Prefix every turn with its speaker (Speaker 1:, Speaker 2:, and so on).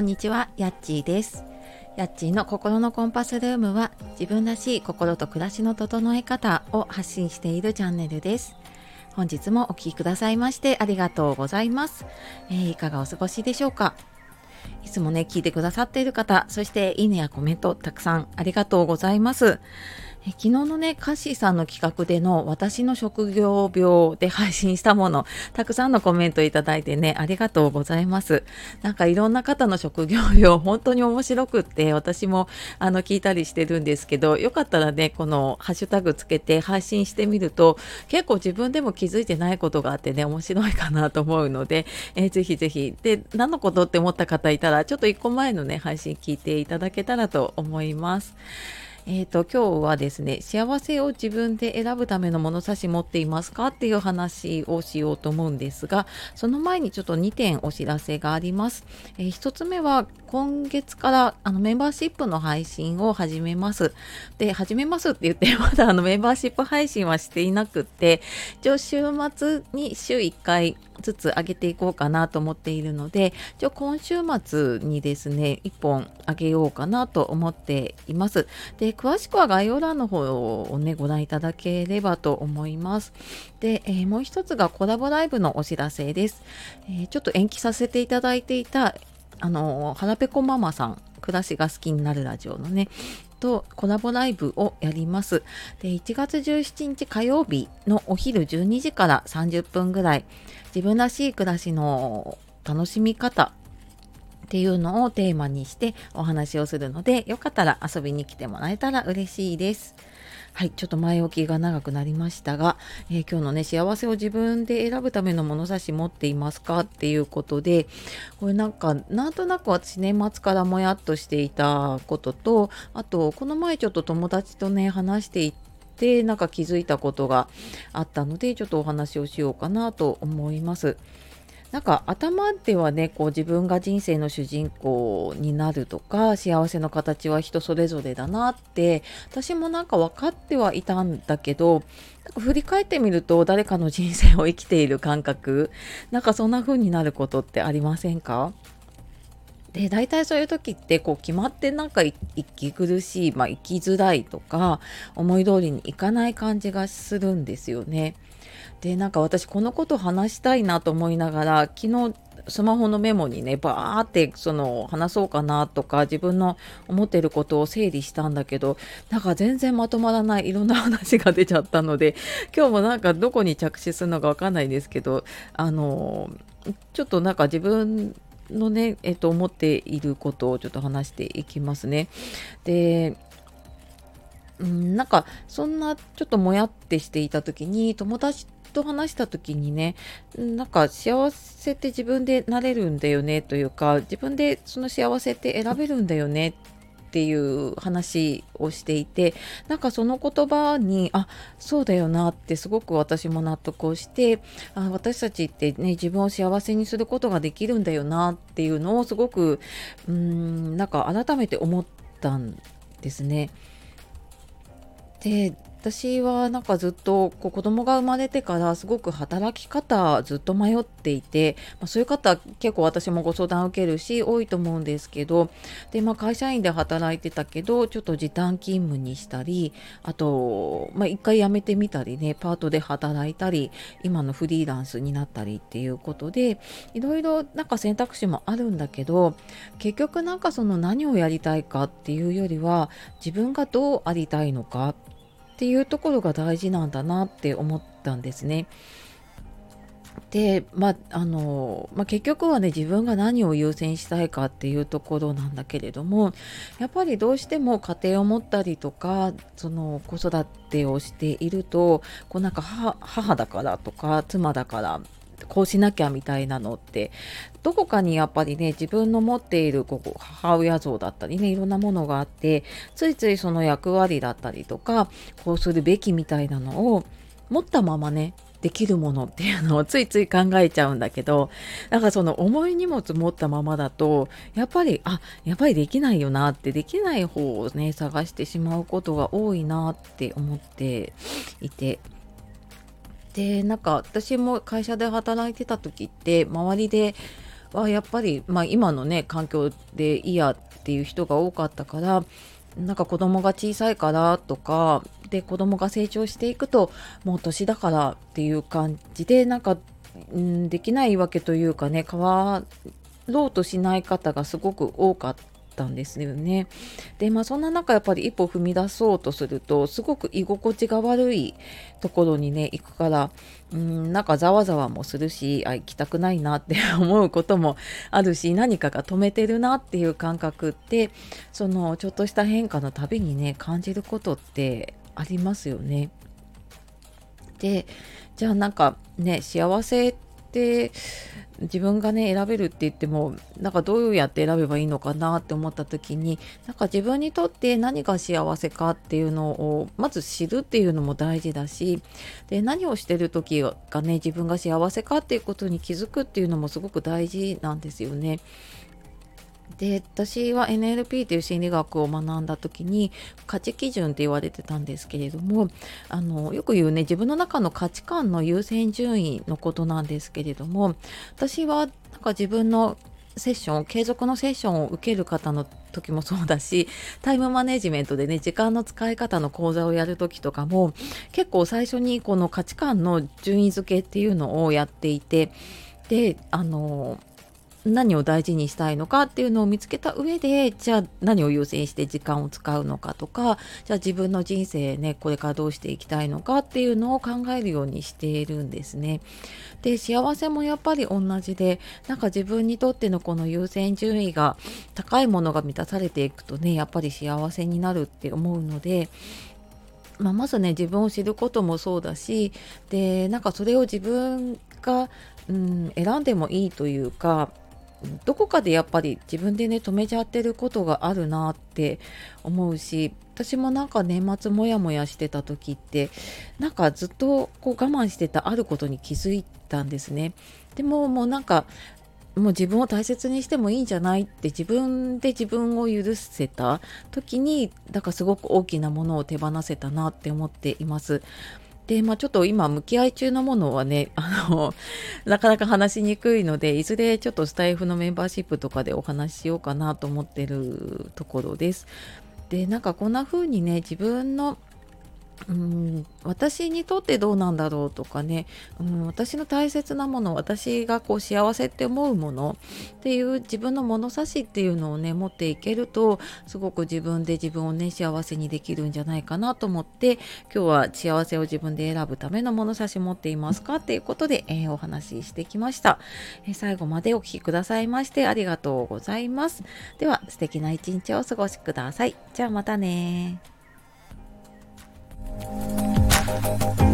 Speaker 1: こんにちは、やっちーです。やっちーの心のコンパスルームは自分らしい心と暮らしの整え方を発信しているチャンネルです。本日もお聴きくださいましてありがとうございます。えーいかがお過ごしでしょうか？いつもね、聞いてくださっている方、そしていいねやコメントたくさんありがとうございます。え昨日のね、カッシーさんの企画での私の職業病で配信したもの、たくさんのコメントいただいてね、ありがとうございます。なんかいろんな方の職業病、本当に面白くって、私もあの聞いたりしてるんですけど、よかったらね、このハッシュタグつけて配信してみると、結構自分でも気づいてないことがあってね、面白いかなと思うので、えーぜひぜひ。で、何のことって思った方いたら、ちょっと一個前のね、配信聞いていただけたらと思います。えー、と今日はですね幸せを自分で選ぶための物差し持っていますかっていう話をしようと思うんですがその前にちょっと2点お知らせがあります、え1つ目は今月からあのメンバーシップの配信を始めます。で始めますって言ってまだあのメンバーシップ配信はしていなくって一応週末に週1回ずつ上げていこうかなと思っているので一応今週末にですね1本上げようかなと思っています。で詳しくは概要欄の方をねご覧いただければと思います。で、えーもう一つがコラボライブのお知らせです、えーちょっと延期させていただいていたあのはらぺこママさん暮らしが好きになるラジオのねとコラボライブをやります。で1月17日火曜日のお昼12時から30分ぐらい自分らしい暮らしの楽しみ方っていうのをテーマにしてお話をするのでよかったら遊びに来てもらえたら嬉しいです。はい、ちょっと前置きが長くなりましたが、えー今日のね、幸せを自分で選ぶための物差し持っていますかっていうことで、これなんか、なんとなく私年末からもやっとしていたことと、あと、この前ちょっと友達とね、話していて、なんか気づいたことがあったので、ちょっとお話をしようかなと思います。なんか頭ではねこう自分が人生の主人公になるとか幸せの形は人それぞれだなって私もなんか分かってはいたんだけどなんか振り返ってみると誰かの人生を生きている感覚なんかそんな風になることってありませんか？で大体そういう時ってこう決まってなんか息苦しい、まあ、生きづらいとか思い通りにいかない感じがするんですよね。でなんか私このこと話したいなと思いながら昨日スマホのメモにねバーってその話そうかなとか自分の思ってることを整理したんだけどなんか全然まとまらないいろんな話が出ちゃったので今日もなんかどこに着手するのかわかんないですけどあのちょっとなんか自分のね、えっと、思っていることをちょっと話していきますね。で、なんかそんなちょっともやってしていた時に友達と話した時にねなんか幸せって自分でなれるんだよねというか自分でその幸せって選べるんだよねっていう話をしていてなんかその言葉にあそうだよなってすごく私も納得をしてあ私たちってね自分を幸せにすることができるんだよなっていうのをすごくうーんなんか改めて思ったんですね。で私はなんかずっとこう子供が生まれてからすごく働き方ずっと迷っていて、まあ、そういう方結構私もご相談受けるし多いと思うんですけどで、まあ、会社員で働いてたけどちょっと時短勤務にしたりあと、まあ、一回辞めてみたりねパートで働いたり今のフリーランスになったりっていうことでいろいろなんか選択肢もあるんだけど結局なんかその何をやりたいかっていうよりは自分がどうありたいのかっていうところが大事なんだなって思ったんですね。で、まああのまあ、結局はね自分が何を優先したいかっていうところなんだけれどもやっぱりどうしても家庭を持ったりとかその子育てをしているとこうなんか母母だからとか妻だからこうしなきゃみたいなのってどこかにやっぱりね自分の持っているこう母親像だったりねいろんなものがあってついついその役割だったりとかこうするべきみたいなのを持ったままねできるものっていうのを ついつい考えちゃうんだけどなんかその重い荷物持ったままだとやっぱりあやっぱりできないよなってできない方をね探してしまうことが多いなって思っていて。でなんか私も会社で働いてた時って周りではやっぱり、まあ、今のね環境で嫌っていう人が多かったからなんか子供が小さいからとかで子供が成長していくともう年だからっていう感じでなんか、ん、できないわけというかね変わろうとしない方がすごく多かっったんですよね。でまあそんな中やっぱり一歩踏み出そうとするとすごく居心地が悪いところにね行くからうんなんかざわざわもするしあ行きたくないなって 思うこともあるし何かが止めてるなっていう感覚ってそのちょっとした変化のたびにね感じることってありますよね。でじゃあなんかね幸せって自分がね選べるって言ってもなんかどうやって選べばいいのかなって思った時になんか自分にとって何が幸せかっていうのをまず知るっていうのも大事だしで何をしてる時がね自分が幸せかっていうことに気づくっていうのもすごく大事なんですよね。で私は NLP という心理学を学んだ時に価値基準って言われてたんですけれどもあのよく言うね自分の中の価値観の優先順位のことなんですけれども私はなんか自分のセッション継続のセッションを受ける方の時もそうだしタイムマネジメントでね時間の使い方の講座をやる時とかも結構最初にこの価値観の順位付けっていうのをやっていてであの何を大事にしたいのかっていうのを見つけた上でじゃあ何を優先して時間を使うのかとかじゃあ自分の人生ねこれからどうしていきたいのかっていうのを考えるようにしているんですね。で幸せもやっぱり同じでなんか自分にとってのこの優先順位が高いものが満たされていくとねやっぱり幸せになるって思うのでまあ、まずね自分を知ることもそうだしでなんかそれを自分が、うん、選んでもいいというかどこかでやっぱり自分でね止めちゃってることがあるなって思うし私もなんか年末モヤモヤしてた時ってなんかずっとこう我慢してたあることに気づいたんですね。でももうなんかもう自分を大切にしてもいいんじゃないって自分で自分を許せた時にだからすごく大きなものを手放せたなって思っています。で、まあ、ちょっと今向き合い中のものはね、あの、なかなか話しにくいので、いずれちょっとスタイフのメンバーシップとかでお話ししようかなと思ってるところです。で、なんかこんな風にね、自分のうん私にとってどうなんだろうとかね、うん、私の大切なもの私がこう幸せって思うものっていう自分の物差しっていうのをね持っていけるとすごく自分で自分をね幸せにできるんじゃないかなと思って今日は幸せを自分で選ぶための物差し持っていますかっていうことで、えー、お話ししてきました、え、最後までお聴きくださいましてありがとうございます。では素敵な一日をお過ごしください。じゃあまたね you